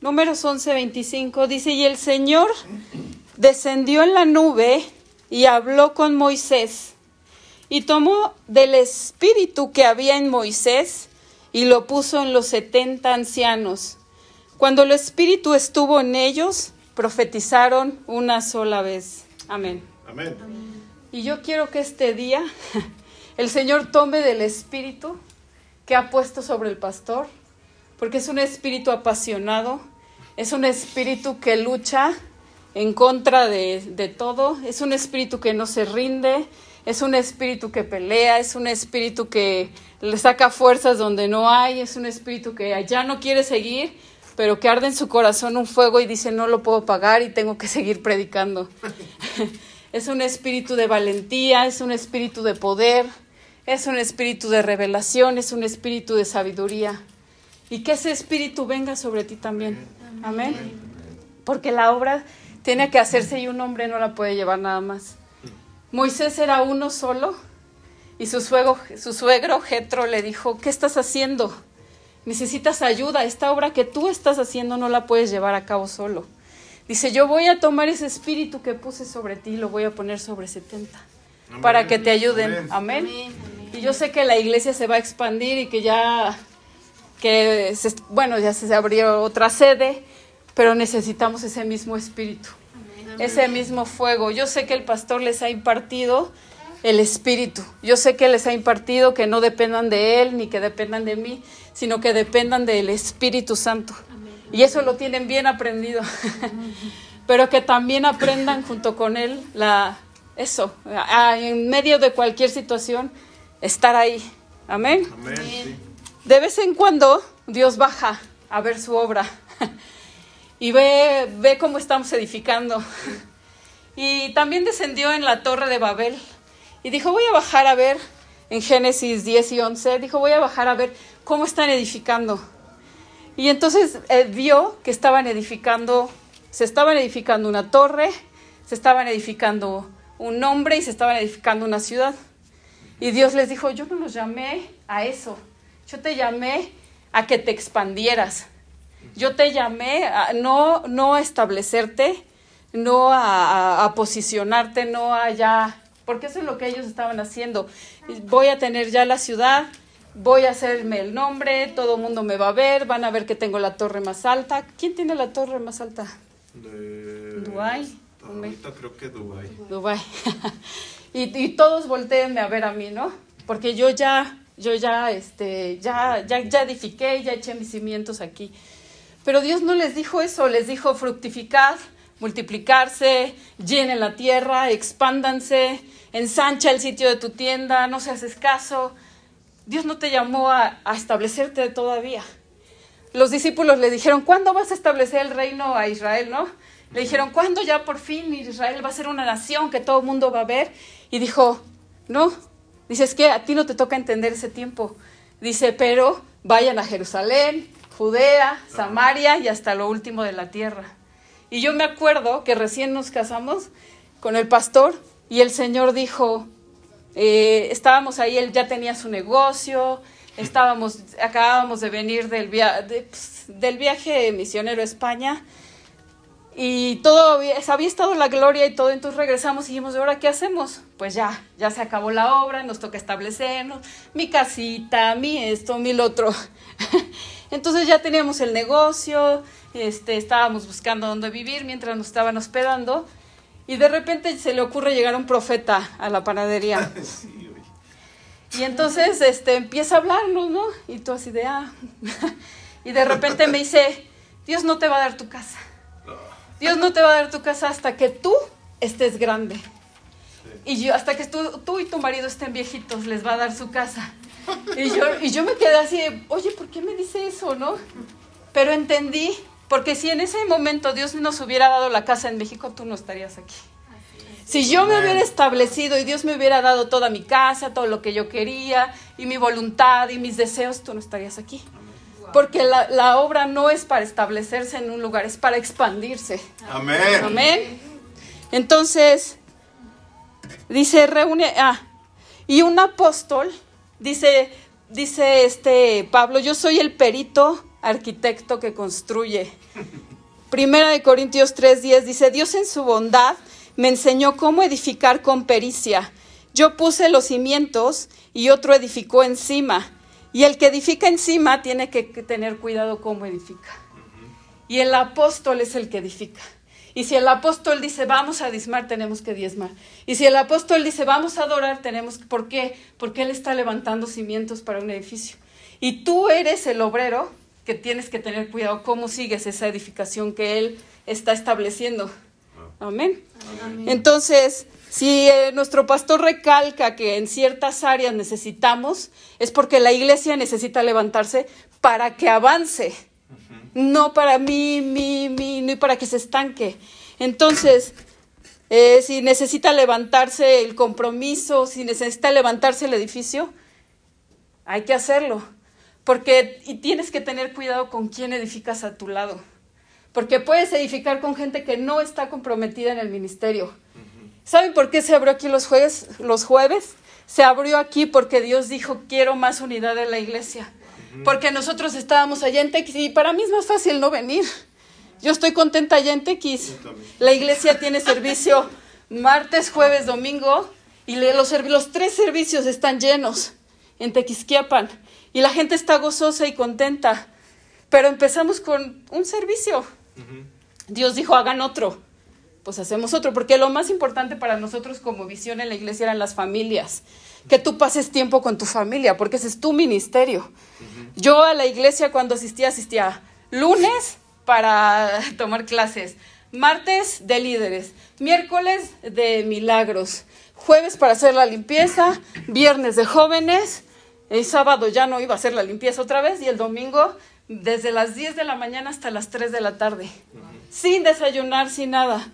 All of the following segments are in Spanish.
números 11, 25, dice, y el Señor descendió en la nube y habló con Moisés, y tomó del espíritu que había en Moisés y lo puso en los setenta ancianos. Cuando el espíritu estuvo en ellos, profetizaron una sola vez. Amén. Amén. Y yo quiero que este día el Señor tome del espíritu que ha puesto sobre el pastor, porque es un espíritu apasionado, es un espíritu que lucha en contra de, todo, es un espíritu que no se rinde, es un espíritu que pelea, es un espíritu que le saca fuerzas donde no hay, es un espíritu que ya no quiere seguir, pero que arde en su corazón un fuego y dice no lo puedo pagar y tengo que seguir predicando. es un espíritu de valentía, es un espíritu de poder, es un espíritu de revelación, es un espíritu de sabiduría. Y que ese espíritu venga sobre ti también. Amén. Porque la obra tiene que hacerse y un hombre no la puede llevar nada más. Moisés era uno solo y su suegro, su suegro Jetro le dijo, ¿qué estás haciendo? Necesitas ayuda, esta obra que tú estás haciendo no la puedes llevar a cabo solo. Dice, yo voy a tomar ese espíritu que puse sobre ti y lo voy a poner sobre 70 para que te ayuden. Amén. Y yo sé que la iglesia se va a expandir y que ya, que bueno, ya se abrió otra sede, pero necesitamos ese mismo espíritu ese mismo fuego. Yo sé que el pastor les ha impartido el espíritu. Yo sé que les ha impartido que no dependan de él ni que dependan de mí, sino que dependan del Espíritu Santo. Y eso lo tienen bien aprendido. Pero que también aprendan junto con él la eso, en medio de cualquier situación estar ahí. Amén. De vez en cuando Dios baja a ver su obra y ve, ve cómo estamos edificando. Y también descendió en la torre de Babel y dijo, voy a bajar a ver, en Génesis 10 y 11, dijo, voy a bajar a ver cómo están edificando. Y entonces eh, vio que estaban edificando, se estaban edificando una torre, se estaban edificando un nombre y se estaban edificando una ciudad. Y Dios les dijo, yo no los llamé a eso, yo te llamé a que te expandieras, yo te llamé a, no, no a establecerte, no a, posicionarte, no a ya, porque eso es lo que ellos estaban haciendo. Voy a tener ya la ciudad, voy a hacerme el nombre, todo el mundo me va a ver, van a ver que tengo la torre más alta. ¿Quién tiene la torre más alta? De... Dubái. Ahorita creo que Dubái. Dubái. y, y todos volteenme a ver a mí, ¿no? Porque yo ya, yo ya, este, ya, ya, ya edifiqué, ya eché mis cimientos aquí. Pero Dios no les dijo eso, les dijo fructificad, multiplicarse, llenen la tierra, expándanse, ensancha el sitio de tu tienda, no seas escaso. Dios no te llamó a, a establecerte todavía. Los discípulos le dijeron, ¿cuándo vas a establecer el reino a Israel? ¿No? Le dijeron, ¿cuándo ya por fin Israel va a ser una nación que todo el mundo va a ver? Y dijo, no, dice, es que a ti no te toca entender ese tiempo. Dice, pero vayan a Jerusalén, Judea, Samaria y hasta lo último de la tierra. Y yo me acuerdo que recién nos casamos con el pastor y el Señor dijo, eh, estábamos ahí, él ya tenía su negocio, estábamos, acabábamos de venir del, pues, del viaje misionero a España y todo había, había, estado la gloria y todo, entonces regresamos y dijimos, ¿y ahora qué hacemos? Pues ya, ya se acabó la obra, nos toca establecernos, mi casita, mi esto, mi lo otro. Entonces ya teníamos el negocio, este, estábamos buscando dónde vivir mientras nos estaban hospedando y de repente se le ocurre llegar un profeta a la panadería. y entonces este, empieza a hablarnos, ¿no? Y tú así de, ah. y de repente me dice, Dios no te va a dar tu casa. Dios no te va a dar tu casa hasta que tú estés grande. Y yo, hasta que tú, tú y tu marido estén viejitos, les va a dar su casa. Y yo, y yo me quedé así, oye, ¿por qué me dice eso, no? Pero entendí, porque si en ese momento Dios nos hubiera dado la casa en México, tú no estarías aquí. Si yo me hubiera establecido y Dios me hubiera dado toda mi casa, todo lo que yo quería, y mi voluntad y mis deseos, tú no estarías aquí. Porque la, la obra no es para establecerse en un lugar, es para expandirse. Amén. Amén. Entonces, dice, reúne, ah, y un apóstol Dice, dice este Pablo, yo soy el perito arquitecto que construye. Primera de Corintios 3:10 dice, Dios en su bondad me enseñó cómo edificar con pericia. Yo puse los cimientos y otro edificó encima. Y el que edifica encima tiene que tener cuidado cómo edifica. Y el apóstol es el que edifica. Y si el apóstol dice vamos a diezmar, tenemos que diezmar. Y si el apóstol dice vamos a adorar, tenemos que. ¿Por qué? Porque él está levantando cimientos para un edificio. Y tú eres el obrero que tienes que tener cuidado cómo sigues esa edificación que él está estableciendo. Amén. Entonces, si eh, nuestro pastor recalca que en ciertas áreas necesitamos, es porque la iglesia necesita levantarse para que avance no para mí, mí, mí, ni para que se estanque. Entonces, eh, si necesita levantarse el compromiso, si necesita levantarse el edificio, hay que hacerlo. Porque, y tienes que tener cuidado con quién edificas a tu lado. Porque puedes edificar con gente que no está comprometida en el ministerio. ¿Saben por qué se abrió aquí los jueves? Los jueves? Se abrió aquí porque Dios dijo, quiero más unidad en la iglesia porque nosotros estábamos allá en Tequis y para mí es más fácil no venir. Yo estoy contenta allá en Tequis. La iglesia tiene servicio martes, jueves, domingo y los, los tres servicios están llenos en Tequisquiapan y la gente está gozosa y contenta. Pero empezamos con un servicio. Dios dijo, hagan otro. Pues hacemos otro, porque lo más importante para nosotros como visión en la iglesia eran las familias que tú pases tiempo con tu familia, porque ese es tu ministerio. Yo a la iglesia cuando asistía, asistía lunes para tomar clases, martes de líderes, miércoles de milagros, jueves para hacer la limpieza, viernes de jóvenes, el sábado ya no iba a hacer la limpieza otra vez y el domingo desde las 10 de la mañana hasta las 3 de la tarde, sin desayunar, sin nada.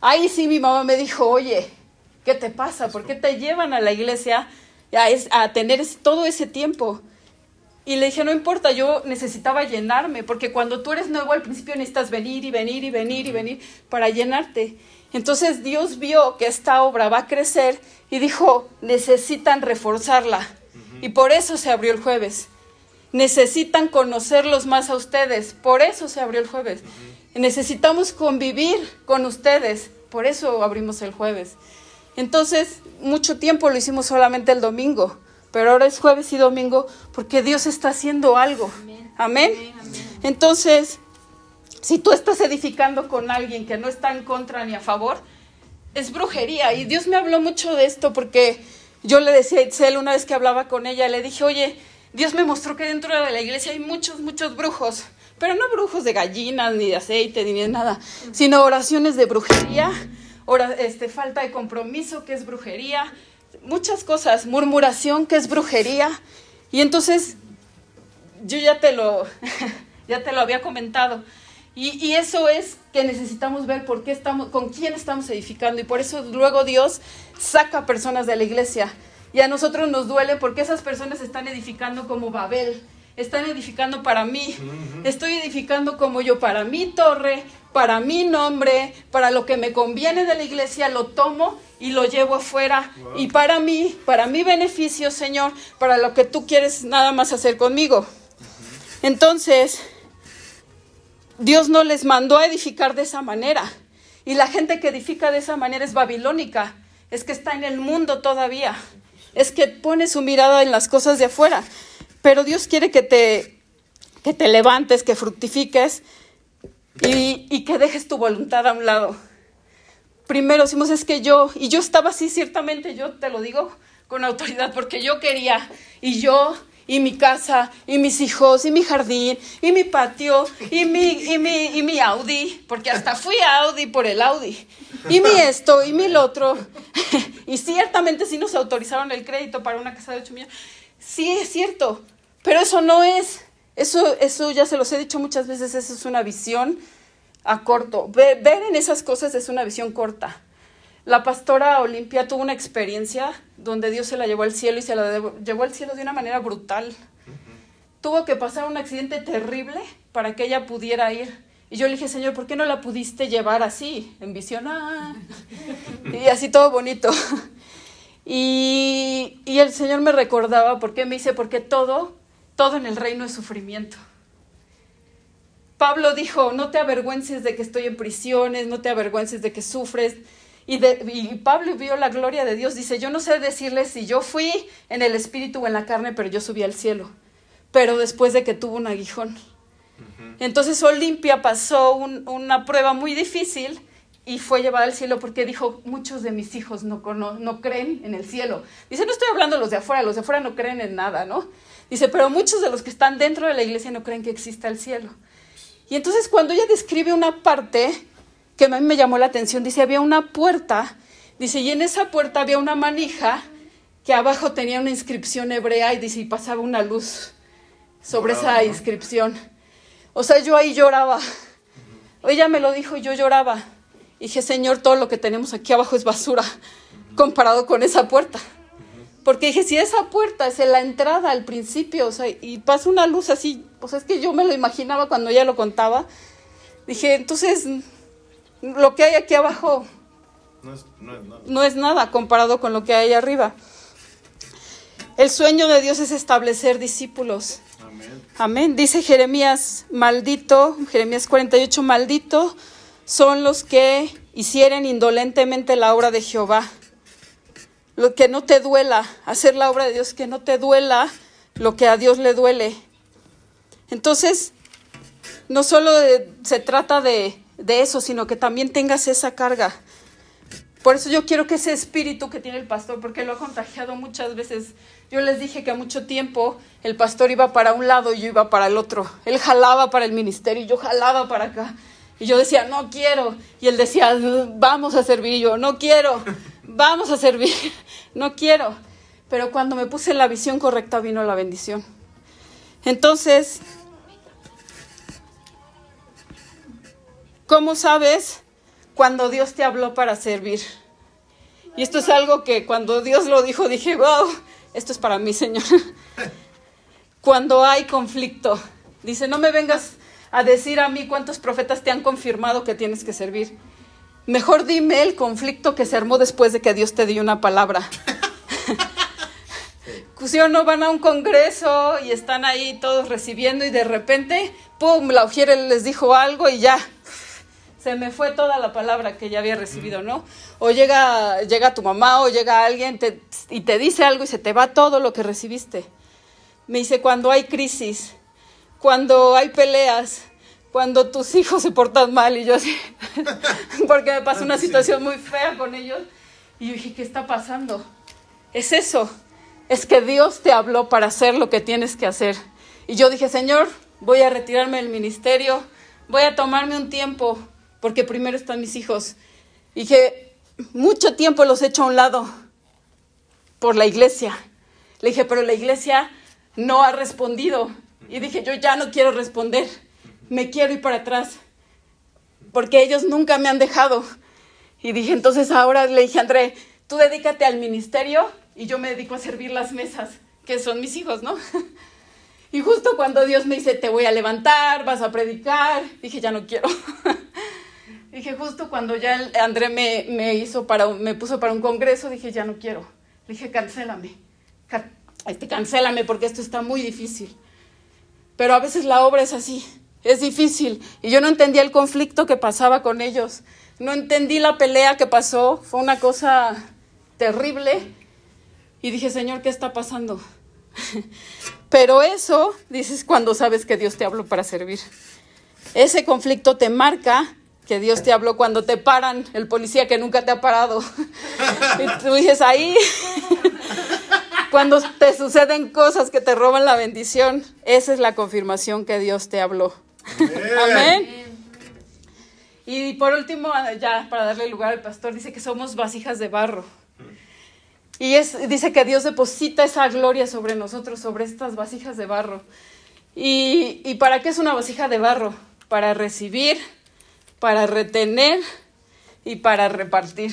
Ahí sí mi mamá me dijo, oye, ¿Qué te pasa? ¿Por qué te llevan a la iglesia a, a tener todo ese tiempo? Y le dije, no importa, yo necesitaba llenarme, porque cuando tú eres nuevo al principio necesitas venir y venir y venir y venir para llenarte. Entonces Dios vio que esta obra va a crecer y dijo, necesitan reforzarla. Y por eso se abrió el jueves. Necesitan conocerlos más a ustedes, por eso se abrió el jueves. Necesitamos convivir con ustedes, por eso abrimos el jueves. Entonces, mucho tiempo lo hicimos solamente el domingo, pero ahora es jueves y domingo porque Dios está haciendo algo. Amén. Entonces, si tú estás edificando con alguien que no está en contra ni a favor, es brujería. Y Dios me habló mucho de esto porque yo le decía a Itzel una vez que hablaba con ella, le dije, oye, Dios me mostró que dentro de la iglesia hay muchos, muchos brujos, pero no brujos de gallinas, ni de aceite, ni de nada, sino oraciones de brujería este, falta de compromiso, que es brujería, muchas cosas, murmuración, que es brujería. Y entonces, yo ya te lo, ya te lo había comentado. Y, y, eso es que necesitamos ver por qué estamos, con quién estamos edificando. Y por eso luego Dios saca personas de la iglesia. Y a nosotros nos duele porque esas personas están edificando como Babel están edificando para mí. Estoy edificando como yo para mi torre, para mi nombre, para lo que me conviene de la iglesia, lo tomo y lo llevo afuera. Y para mí, para mi beneficio, Señor, para lo que tú quieres nada más hacer conmigo. Entonces, Dios no les mandó a edificar de esa manera. Y la gente que edifica de esa manera es babilónica. Es que está en el mundo todavía. Es que pone su mirada en las cosas de afuera. Pero Dios quiere que te, que te levantes, que fructifiques y, y que dejes tu voluntad a un lado. Primero decimos, es que yo, y yo estaba así, ciertamente, yo te lo digo con autoridad, porque yo quería, y yo, y mi casa, y mis hijos, y mi jardín, y mi patio, y mi, y mi, y mi Audi, porque hasta fui a Audi por el Audi, y mi esto, y mi lo otro, y ciertamente sí nos autorizaron el crédito para una casa de 8 millones. Sí, es cierto, pero eso no es. Eso, eso ya se los he dicho muchas veces, eso es una visión a corto. Ver, en esas cosas es una visión corta. La pastora Olimpia tuvo una experiencia donde Dios se la llevó al cielo y se la llevó al cielo de una manera brutal. Tuvo que pasar un accidente terrible para que ella pudiera ir. Y yo le dije, Señor, ¿por qué no la pudiste llevar así, en visión? Ah, y así todo bonito. Y, el Señor me recordaba, porque me dice, porque todo, todo en el reino es sufrimiento. Pablo dijo, no te avergüences de que estoy en prisiones, no te avergüences de que sufres. Y, de, y Pablo vio la gloria de Dios. Dice, yo no sé decirles si yo fui en el espíritu o en la carne, pero yo subí al cielo. Pero después de que tuvo un aguijón. Entonces Olimpia pasó un- una prueba muy difícil y fue llevada al cielo porque dijo, muchos de mis hijos no, cono- no creen en el cielo. Dice, no estoy hablando de los de afuera, los de afuera no creen en nada, ¿no? Dice, pero muchos de los que están dentro de la iglesia no creen que exista el cielo. Y entonces cuando ella describe una parte que a mí me llamó la atención, dice, había una puerta, dice, y en esa puerta había una manija que abajo tenía una inscripción hebrea y dice, y pasaba una luz sobre esa ¿no? inscripción. O sea, yo ahí lloraba. Ella me lo dijo y yo lloraba. Y dije, Señor, todo lo que tenemos aquí abajo es basura comparado con esa puerta. Porque dije, si esa puerta es la entrada al principio, o sea, y pasa una luz así, pues es que yo me lo imaginaba cuando ella lo contaba. Dije, entonces, lo que hay aquí abajo No es, no es nada. no es nada comparado con lo que hay arriba. El sueño de Dios es establecer discípulos. Amén. Amén. Dice Jeremías, maldito, Jeremías 48, maldito son los que hicieren indolentemente la obra de Jehová. Lo que no te duela, hacer la obra de Dios, que no te duela lo que a Dios le duele. Entonces, no solo se trata de, de eso, sino que también tengas esa carga. Por eso yo quiero que ese espíritu que tiene el pastor, porque lo ha contagiado muchas veces. Yo les dije que a mucho tiempo el pastor iba para un lado y yo iba para el otro. Él jalaba para el ministerio y yo jalaba para acá. Y yo decía, no quiero. Y él decía, vamos a servir. Yo, no quiero. Vamos a servir. No quiero. Pero cuando me puse la visión correcta vino la bendición. Entonces, ¿cómo sabes cuando Dios te habló para servir? Y esto es algo que cuando Dios lo dijo dije, wow, esto es para mí, Señor. Cuando hay conflicto, dice, no me vengas a decir a mí cuántos profetas te han confirmado que tienes que servir. Mejor dime el conflicto que se armó después de que Dios te dio una palabra. ¿Sí o no van a un congreso y están ahí todos recibiendo y de repente, ¡pum!, la ujiera les dijo algo y ya, se me fue toda la palabra que ya había recibido, ¿no? O llega, llega tu mamá o llega alguien te- y te dice algo y se te va todo lo que recibiste. Me dice, cuando hay crisis, cuando hay peleas, cuando tus hijos se portan mal y yo así, porque me pasó una situación muy fea con ellos y yo dije, ¿qué está pasando? Es eso, es que Dios te habló para hacer lo que tienes que hacer. Y yo dije, Señor, voy a retirarme del ministerio, voy a tomarme un tiempo, porque primero están mis hijos. Y que mucho tiempo los he hecho a un lado por la iglesia. Le dije, pero la iglesia no ha respondido. Y dije, yo ya no quiero responder, me quiero ir para atrás, porque ellos nunca me han dejado. Y dije, entonces ahora le dije, André, tú dedícate al ministerio y yo me dedico a servir las mesas, que son mis hijos, ¿no? Y justo cuando Dios me dice, te voy a levantar, vas a predicar, dije, ya no quiero. Dije, justo cuando ya André me, me hizo para, me puso para un congreso, dije, ya no quiero. Le dije, cancélame, ca- este, cancélame porque esto está muy difícil. Pero a veces la obra es así, es difícil. Y yo no entendía el conflicto que pasaba con ellos. No entendí la pelea que pasó, fue una cosa terrible. Y dije, Señor, ¿qué está pasando? Pero eso, dices, cuando sabes que Dios te habló para servir. Ese conflicto te marca que Dios te habló cuando te paran el policía que nunca te ha parado. Y tú dices, ahí, cuando te suceden cosas que te roban la bendición, esa es la confirmación que Dios te habló. Amén. Y por último, ya para darle lugar al pastor, dice que somos vasijas de barro. Y es, dice que Dios deposita esa gloria sobre nosotros, sobre estas vasijas de barro. ¿Y, ¿Y para qué es una vasija de barro? Para recibir, para retener y para repartir.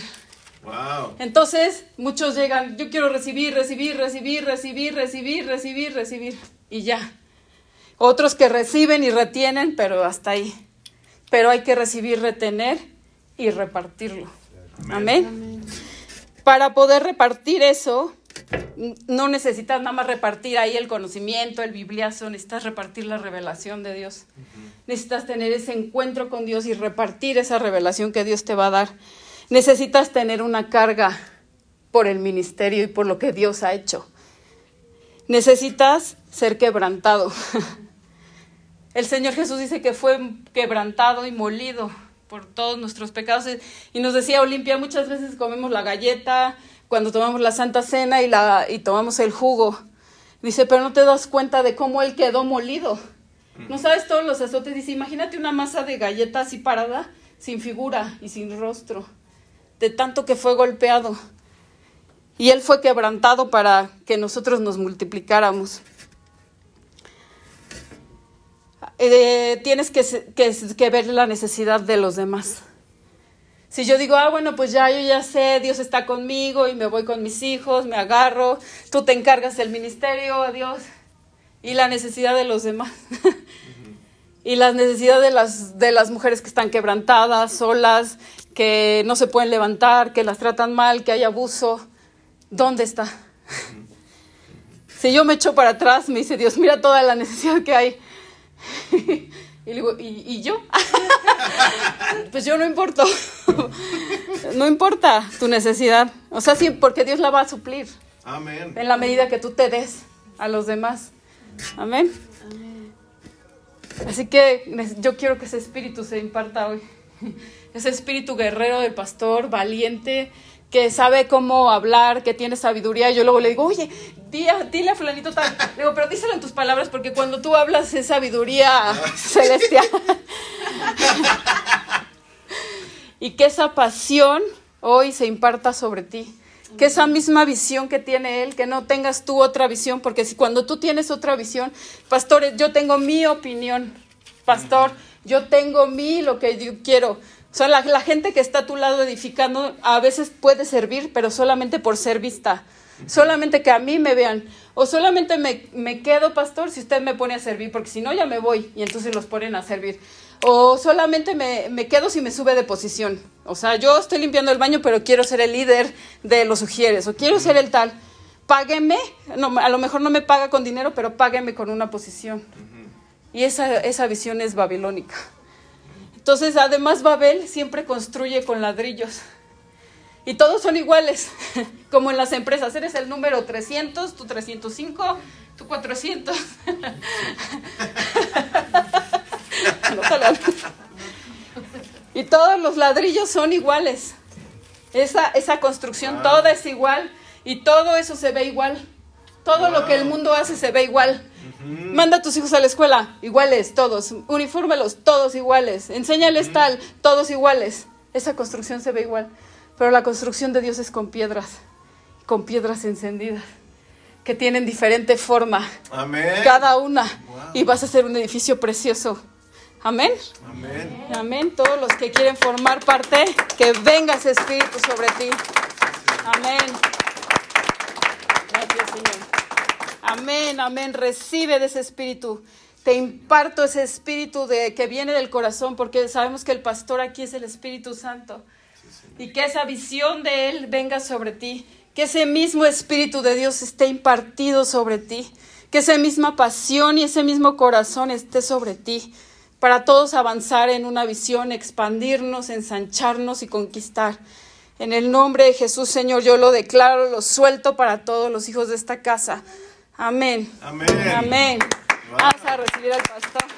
Wow. Entonces, muchos llegan, yo quiero recibir, recibir, recibir, recibir, recibir, recibir, recibir, y ya. Otros que reciben y retienen, pero hasta ahí. Pero hay que recibir, retener y repartirlo. Amén. Para poder repartir eso, No necesitas nada más repartir ahí el conocimiento, el bibliazo, necesitas repartir la revelación de Dios. Necesitas tener ese encuentro con Dios y repartir esa revelación que Dios te va a dar. Necesitas tener una carga por el ministerio y por lo que Dios ha hecho. Necesitas ser quebrantado. El Señor Jesús dice que fue quebrantado y molido por todos nuestros pecados. Y nos decía Olimpia, muchas veces comemos la galleta, cuando tomamos la Santa Cena y, la, y tomamos el jugo. Dice, pero no te das cuenta de cómo él quedó molido. No sabes todos los azotes. Dice, imagínate una masa de galleta así parada, sin figura y sin rostro, de tanto que fue golpeado. Y él fue quebrantado para que nosotros nos multiplicáramos. Eh, tienes que, que, que ver la necesidad de los demás. Si yo digo, ah, bueno, pues ya yo ya sé, Dios está conmigo y me voy con mis hijos, me agarro, tú te encargas del ministerio, adiós. Y la necesidad de los demás. y la necesidad de las, de las mujeres que están quebrantadas, solas, que no se pueden levantar, que las tratan mal, que hay abuso. ¿Dónde está? si yo me echo para atrás, me dice Dios, mira toda la necesidad que hay. Y le digo, ¿y, yo? pues yo no importo. no importa tu necesidad. O sea, sí, porque Dios la va a suplir. Amén. En la medida que tú te des a los demás. Amén. Así que yo quiero que ese espíritu se imparta hoy. Ese espíritu guerrero del pastor, valiente, que sabe cómo hablar, que tiene sabiduría. Yo luego le digo, oye, dile a fulanito tal. Le digo, pero díselo en tus palabras porque cuando tú hablas es sabiduría celestial. y que esa pasión hoy se imparta sobre ti. Que esa misma visión que tiene él, que no tengas tú otra visión, porque si cuando tú tienes otra visión, pastor, yo tengo mi opinión, pastor, yo tengo mi lo que yo quiero. O sea, la, gente que está a tu lado edificando a veces puede servir, pero solamente por ser vista. Solamente que a mí me vean. O solamente me, quedo, pastor, si usted me pone a servir, porque si no ya me voy y entonces los ponen a servir. O solamente me, quedo si me sube de posición. O sea, yo estoy limpiando el baño, pero quiero ser el líder de los sugieres. O quiero ser el tal. Págueme. No, a lo mejor no me paga con dinero, pero págueme con una posición. Y esa, esa visión es babilónica. Entonces, además, Babel siempre construye con ladrillos. Y todos son iguales, como en las empresas. Eres el número 300, tú 305, tú 400. y todos los ladrillos son iguales. Esa, esa construcción toda es igual y todo eso se ve igual. Todo lo que el mundo hace se ve igual. Manda a tus hijos a la escuela, iguales, todos. Unifórmelos, todos iguales. Enséñales tal, todos iguales. Esa construcción se ve igual. Pero la construcción de Dios es con piedras, con piedras encendidas, que tienen diferente forma. Amén. Cada una. Y vas a ser un edificio precioso. Amén. Amén. Amén. Todos los que quieren formar parte, que venga ese espíritu sobre ti. Amén. Gracias, Señor. Amén, amén. Recibe de ese espíritu. Te imparto ese espíritu de que viene del corazón, porque sabemos que el pastor aquí es el Espíritu Santo. y que esa visión de Él venga sobre ti. Que ese mismo Espíritu de Dios esté impartido sobre ti. Que esa misma pasión y ese mismo corazón esté sobre ti. Para todos avanzar en una visión, expandirnos, ensancharnos y conquistar. En el nombre de Jesús, Señor, yo lo declaro, lo suelto para todos los hijos de esta casa. Amén. Amén. Amén. Vamos a recibir al pastor.